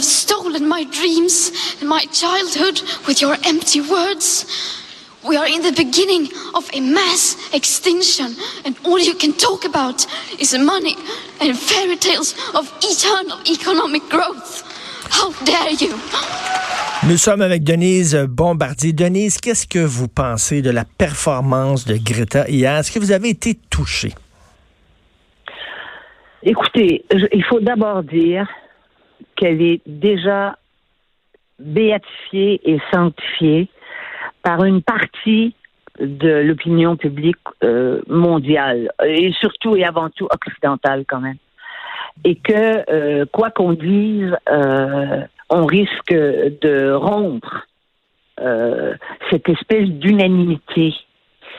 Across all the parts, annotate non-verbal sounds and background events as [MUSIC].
have stolen my dreams and my childhood with your empty words. We are in the beginning of a mass extinction, and all you can talk about is money and fairy tales of eternal economic growth. How dare you? Nous sommes avec Denise Bombardier. Denise, qu'est-ce que vous pensez de la performance de Greta hier? Est-ce que vous avez été touchée? Écoutez, il faut d'abord dire qu'elle est déjà béatifiée et sanctifiée par une partie de l'opinion publique euh, mondiale et surtout et avant tout occidentale quand même. Et que euh, quoi qu'on dise, euh, on risque de rompre cette espèce d'unanimité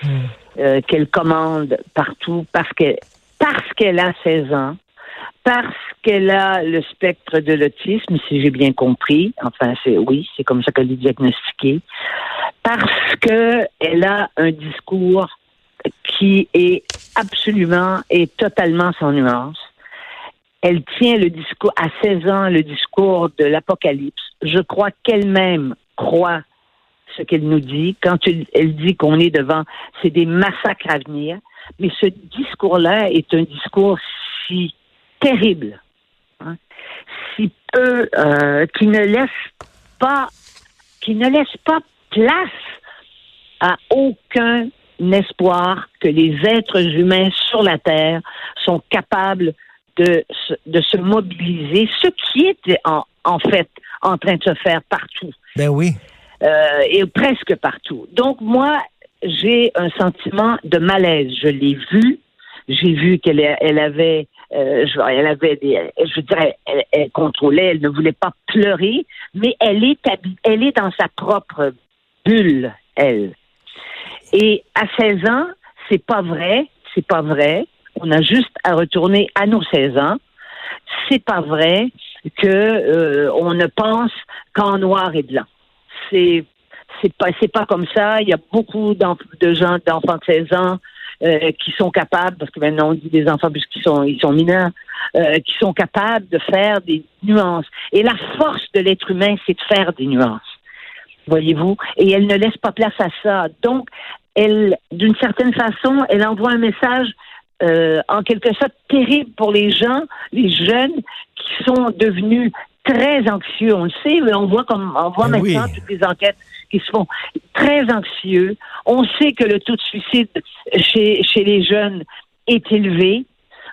hmm. qu'elle commande partout parce qu'elle parce qu'elle a 16 ans, parce qu'elle a le spectre de l'autisme, si j'ai bien compris. Enfin, c'est oui, c'est comme ça qu'elle est diagnostiquée. Parce qu'elle a un discours qui est absolument et totalement sans nuance. Elle tient le discours, à 16 ans, le discours de l'Apocalypse. Je crois qu'elle-même croit ce qu'elle nous dit. Quand elle dit qu'on est devant, c'est des massacres à venir. Mais ce discours-là est un discours si terrible, hein, si peu, euh, qui ne laisse pas, qui ne laisse pas place à aucun espoir que les êtres humains sur la Terre sont capables de, de se mobiliser, ce qui est en, en fait en train de se faire partout. Ben oui. Euh, et presque partout. Donc moi, j'ai un sentiment de malaise. Je l'ai vu. J'ai vu qu'elle elle avait euh, elle avait des, je dirais, elle, contrôlait, elle ne voulait pas pleurer, mais elle est, elle est dans sa propre bulle, elle. Et à 16 ans, c'est pas vrai, c'est pas vrai. On a juste à retourner à nos 16 ans. C'est pas vrai que euh, on ne pense qu'en noir et blanc. C'est c'est pas c'est pas comme ça. Il y a beaucoup de gens d'enfants de 16 ans euh, qui sont capables, parce que maintenant on dit des enfants puisqu'ils sont ils sont mineurs, euh, qui sont capables de faire des nuances. Et la force de l'être humain, c'est de faire des nuances. Voyez-vous, et elle ne laisse pas place à ça. Donc, elle, d'une certaine façon, elle envoie un message euh, en quelque sorte terrible pour les gens, les jeunes qui sont devenus très anxieux. On le sait, mais on voit comme on voit ben maintenant toutes les enquêtes qui se font très anxieux. On sait que le taux de suicide chez, chez les jeunes est élevé,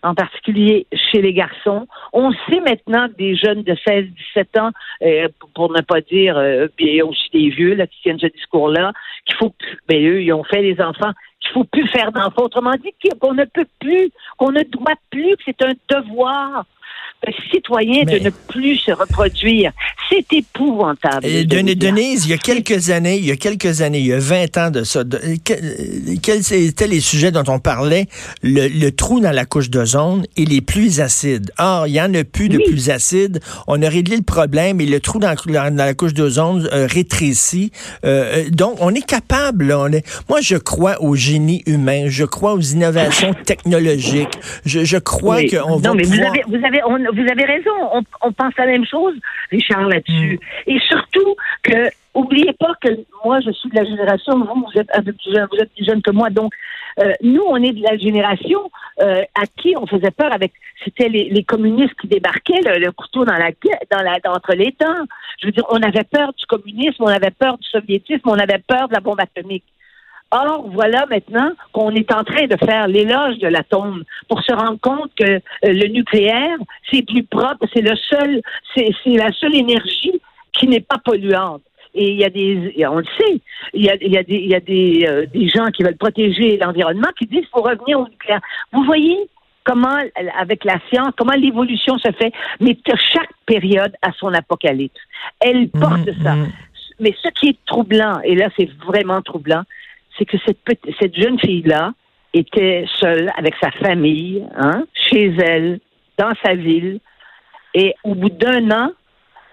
en particulier chez les garçons. On sait maintenant que des jeunes de 16, 17 ans, euh, pour ne pas dire, euh, a aussi des vieux là, qui tiennent ce discours-là, qu'il faut, ben eux, ils ont fait les enfants, qu'il faut plus faire d'enfants. Autrement dit, qu'on ne peut plus, qu'on ne doit plus, que c'est un devoir citoyen de ne plus se reproduire. C'est épouvantable. Et Denise, il y a quelques années, il y a quelques années, il y a 20 ans de ça, quels étaient les sujets dont on parlait? Le, trou dans la couche d'ozone et les pluies acides. Or, il n'y en a plus de pluies acides. On a réglé le problème et le trou dans, la couche d'ozone euh, rétrécit. Euh, euh, donc, on est capable. on est... Moi, je crois au génie humain. Je crois aux innovations [LAUGHS] technologiques. Je, je crois qu'on va mais pouvoir... vous avez, vous avez, vous avez raison. On, pense la même chose, Richard, là-dessus. Mm. Et surtout que, oubliez pas que moi, je suis de la génération, vous, vous êtes un peu plus jeune, vous êtes plus jeune que moi, donc euh, nous, on est de la génération euh, à qui on faisait peur avec. C'était les, communistes qui débarquaient, le, couteau dans la dans la entre les dents. Je veux dire, on avait peur du communisme, on avait peur du soviétisme, on avait peur de la bombe atomique. Or, voilà maintenant qu'on est en train de faire l'éloge de l'atome pour se rendre compte que euh, le nucléaire, c'est plus propre, c'est le seul, c'est la seule énergie qui n'est pas polluante. Et il y a des, on le sait, il y a, il y a des, il y a des, euh, des gens qui veulent protéger l'environnement qui disent qu'il faut revenir au nucléaire. Vous voyez comment, avec la science, comment l'évolution se fait, mais chaque période a son apocalypse. Elle porte mmh, ça. Mmh. Mais ce qui est troublant, et là c'est vraiment troublant, c'est que cette, jeune fille-là était seule avec sa famille, hein, chez elle, dans sa ville, et au bout d'un an,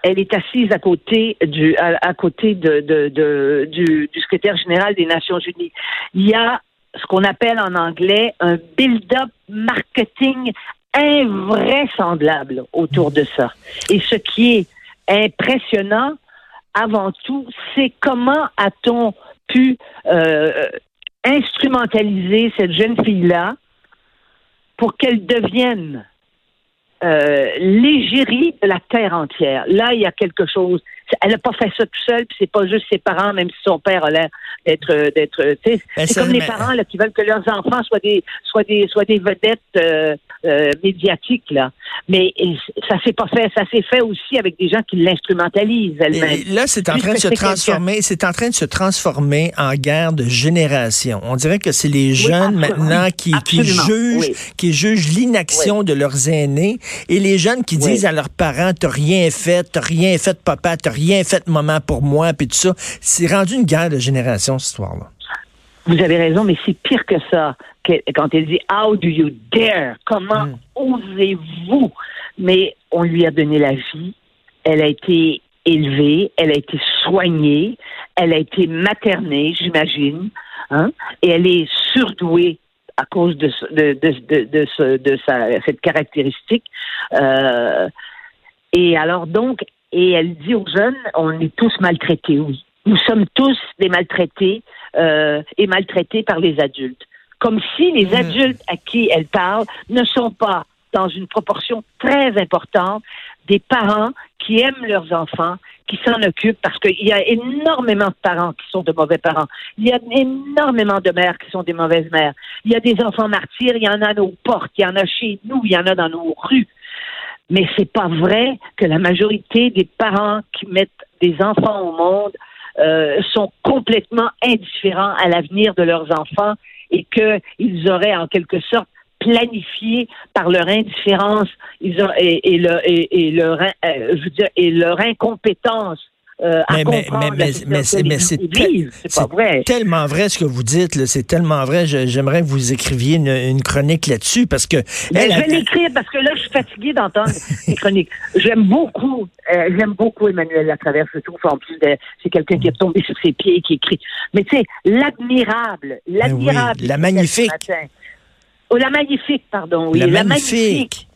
elle est assise à côté du à, côté de, du, secrétaire général des Nations Unies. Il y a ce qu'on appelle en anglais un build-up marketing invraisemblable autour de ça. Et ce qui est impressionnant, avant tout, c'est comment a-t-on pu euh, instrumentaliser cette jeune fille-là pour qu'elle devienne euh, l'égérie de la terre entière. Là, il y a quelque chose. Elle n'a pas fait ça tout seul, puis c'est pas juste ses parents, même si son père a l'air d'être d'être. C'est comme les parents là, qui veulent que leurs enfants soient des soient des soient des vedettes euh, euh, médiatiques là. Mais ça s'est pas fait. Ça s'est fait aussi avec des gens qui l'instrumentalisent Là, c'est en train de se transformer. C'est en train de se transformer en guerre de génération. On dirait que c'est les jeunes maintenant qui, qui jugent qui jugent l'inaction de leurs aînés et les jeunes qui disent à leurs parents t'as rien fait, t'as rien fait papa, t'as rien fait maman pour moi, puis tout ça. C'est rendu une guerre de génération cette histoire-là. Vous avez raison, mais c'est pire que ça. quand elle dit How do you dare? Comment hmm. osez-vous? Mais on lui a donné la vie. Elle a été élevée, elle a été soignée, elle a été maternée, j'imagine, hein? et elle est surdouée à cause de, de, de, de, de sa, cette caractéristique. Euh, et alors donc, et elle dit aux jeunes, on est tous maltraités, oui. Nous sommes tous des maltraités euh, et maltraités par les adultes. Comme si les mmh. adultes à qui elle parle ne sont pas, dans une proportion très importante, des parents qui aiment leurs enfants, qui s'en occupent, parce qu'il y a énormément de parents qui sont de mauvais parents. Il y a énormément de mères qui sont des mauvaises mères. Il y a des enfants martyrs, il y en a à nos portes, il y en a chez nous, il y en a dans nos rues. Mais c'est pas vrai que la majorité des parents qui mettent des enfants au monde euh, sont complètement indifférents à l'avenir de leurs enfants et qu'ils auraient en quelque sorte planifié par leur indifférence et leur incompétence euh, mais, mais, mais, mais, c'est tellement vrai ce que vous dites. C'est tellement vrai. J'aimerais que vous écriviez une, chronique là-dessus parce que. Elle, je vais l'écrire parce que là, je suis fatiguée d'entendre les chroniques. J'aime beaucoup, euh, j'aime beaucoup Emmanuel Latraverse. Je trouve en plus, c'est quelqu'un qui est tombé sur ses pieds et qui écrit. Mais tu sais, l'admirable, ben l'admirable. la magnifique. Oh, la magnifique, pardon. Oui, la, magnifique.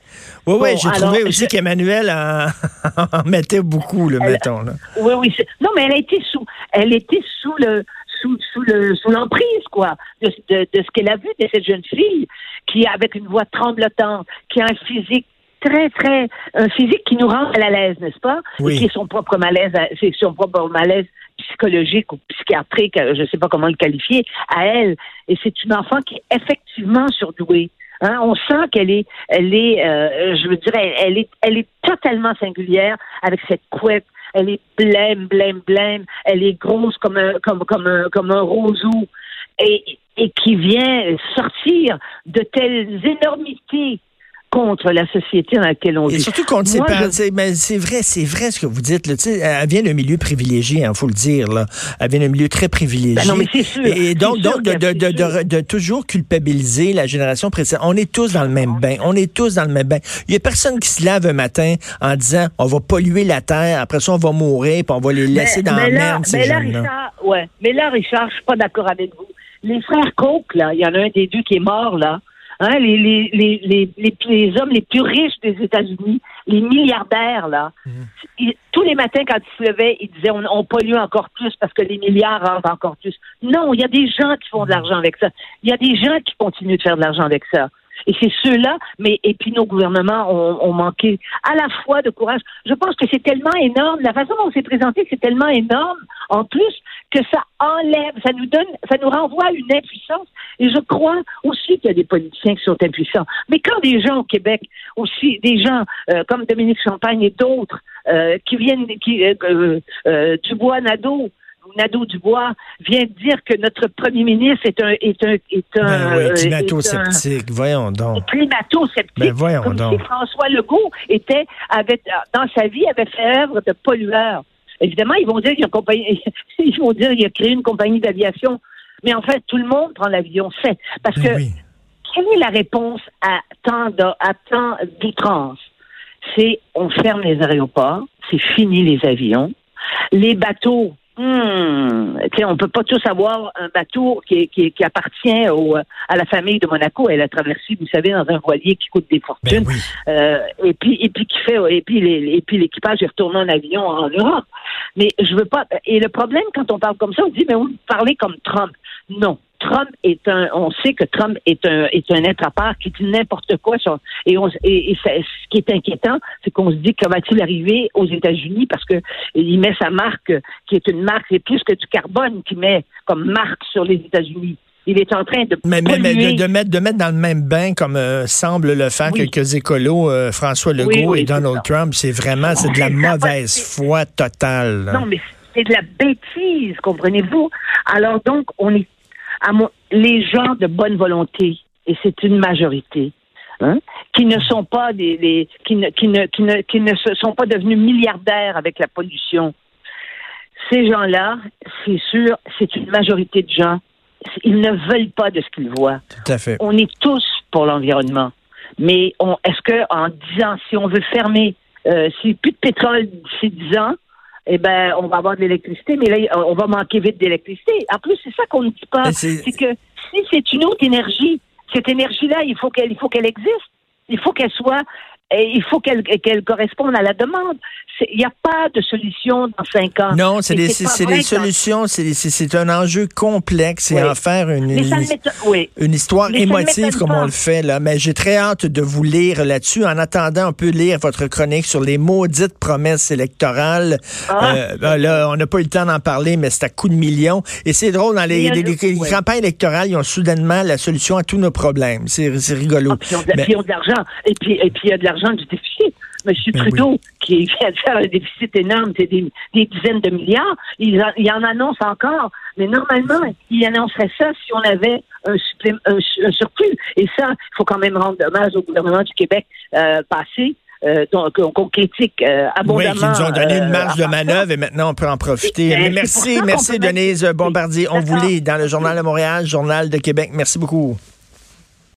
Oui, oui, j'ai trouvé aussi qu'Emmanuel [LAUGHS] en, mettait beaucoup, le mettons. Là. Oui, oui. Non, mais elle a été sous, elle était sous le, sous, sous le, sous l'emprise, quoi, de, de, de ce qu'elle a vu de cette jeune fille qui, avec une voix tremblotante, qui a un physique très, très, un physique qui nous rend à l'aise, n'est-ce pas? Oui. qui est son propre malaise, c'est son propre malaise psychologique ou psychiatrique, je ne sais pas comment le qualifier, à elle. Et c'est une enfant qui est effectivement surdouée. Hein, on sent qu'elle est, elle est, euh, je veux dire, elle, est, elle est totalement singulière avec cette couette. Elle est blême, blême, blême. Elle est grosse comme un, comme, comme un, comme un roseau et, et qui vient sortir de telles énormités contre la société dans laquelle on vit. Et surtout contre ses parents. C'est vrai, c'est vrai ce que vous dites. Là. Elle vient d'un milieu privilégié, il hein, faut le dire. Là. Elle vient d'un milieu très privilégié. Ben non, mais c'est sûr. Et donc, donc de, de, de, de, toujours culpabiliser la génération précédente. On est tous dans le même bain. On est tous dans le même bain. Il y a personne qui se lave un matin en disant on va polluer la terre, après ça on va mourir, puis on va les laisser dans la merde. Mais là, Richard, ouais. Mais là, Richard, je suis pas d'accord avec vous. Les frères Coke, là, il y en a un des deux qui est mort, là. Hein, les, les, les, les, les, hommes les plus riches des États-Unis, les milliardaires, là, mhm. tous les matins, quand ils se levaient, ils disaient on, on, pollue encore plus parce que les milliards rentrent encore plus. Non, il y a des gens qui font de l'argent avec ça. Il y a des gens qui continuent de faire de l'argent avec ça. Et c'est ceux-là, mais et puis nos gouvernements ont, ont, manqué à la fois de courage. Je pense que c'est tellement énorme, la façon dont c'est présenté, c'est tellement énorme en plus que ça enlève, ça nous donne, ça nous renvoie à une impuissance. Et je crois aussi qu'il y a des politiciens qui sont impuissants. Mais quand des gens au Québec, aussi des gens euh, comme Dominique Champagne et d'autres, euh, qui viennent, qui, euh, euh, euh Dubois Nadeau, Nadeau-Dubois vient de dire que notre premier ministre est un est un est un ben oui, euh, climato-sceptique. Voyons donc. Climato-sceptique. Ben voyons comme donc. si François Legault était avait dans sa vie avait fait œuvre de pollueur. Évidemment, ils vont dire qu'il a compagnie, [LAUGHS] ils vont dire qu'il a créé une compagnie d'aviation. Mais en fait, tout le monde prend l'avion, c'est parce ben que quelle est la réponse à tant à tant d'outrance? C'est on ferme les aéroports, c'est fini les avions, les bateaux Hmm, on peut pas tous avoir un bateau qui, qui, qui appartient au, à la famille de Monaco. Elle a traversé, vous savez, dans un voilier qui coûte des fortunes. Ben euh, et puis et puis qui fait et puis les, et puis l'équipage est retourné en avion en Europe. Mais je veux pas. Et le problème quand on parle comme ça, on dit mais vous parlez comme Trump. Non. Trump est un, on sait que Trump est un, est un être à part qui dit n'importe quoi. et, on, et, ce qui est inquiétant, c'est qu'on se dit que va-t-il arriver aux États-Unis? Parce que il met sa marque, qui est une marque, c'est plus que du carbone qu'il met comme marque sur les États-Unis. Il est en train de mais, mais, de, mettre de mettre dans le même bain comme euh, semble le faire quelques écolos euh, François Legault et Donald Trump, c'est vraiment c'est de la mauvaise foi totale. Non mais c'est de la bêtise, comprenez-vous? Alors donc on est les gens de bonne volonté, et c'est une majorité, hein, qui ne sont pas des, qui, ne, qui, ne, qui, ne, qui ne se sont pas devenus milliardaires avec la pollution. Ces gens-là, c'est sûr, c'est une majorité de gens. Ils ne veulent pas de ce qu'ils voient. Tout à fait. On est tous pour l'environnement. Mais est-ce que en disant, si on veut fermer, euh, a plus de pétrole d'ici 10 ans, eh ben, on va avoir de l'électricité, mais là, on va manquer vite d'électricité. En plus, c'est ça qu'on ne dit pas. C'est que si c'est une autre énergie, cette énergie-là, il faut qu'elle, il faut qu'elle existe. Il faut qu'elle soit il faut qu'elle corresponde à la demande. Il n'y a pas de solution dans cinq ans. Non, c'est des, solutions, c'est un enjeu complexe et en faire une, une, histoire émotive comme on le fait là. Mais j'ai très hâte de vous lire là-dessus. En attendant, on peut lire votre chronique sur les maudites promesses électorales. Ah. Euh, ben là, on n'a pas eu le temps d'en parler, mais c'est à coup de millions. Et c'est drôle, dans les, campagnes électorales, ils ont soudainement la solution à tous nos problèmes. C'est rigolo. Ah, puis ils ont de l'argent. Et puis, et puis il y a de l'argent du déficit. M. Trudeau, qui vient de faire un déficit énorme, c'est des, dizaines de milliards, il, en annonce encore. Mais normalement, il annoncerait ça si on avait un, surplus. Et ça, il faut quand même rendre hommage au gouvernement du Québec euh, passé. Euh, qu'on critique abondamment. Oui, qui nous ont donné une marge de manœuvre et maintenant on peut en profiter. Ben, merci, merci Denise Bombardier. On vous lit dans le Journal de Montréal, Journal de Québec. Merci beaucoup.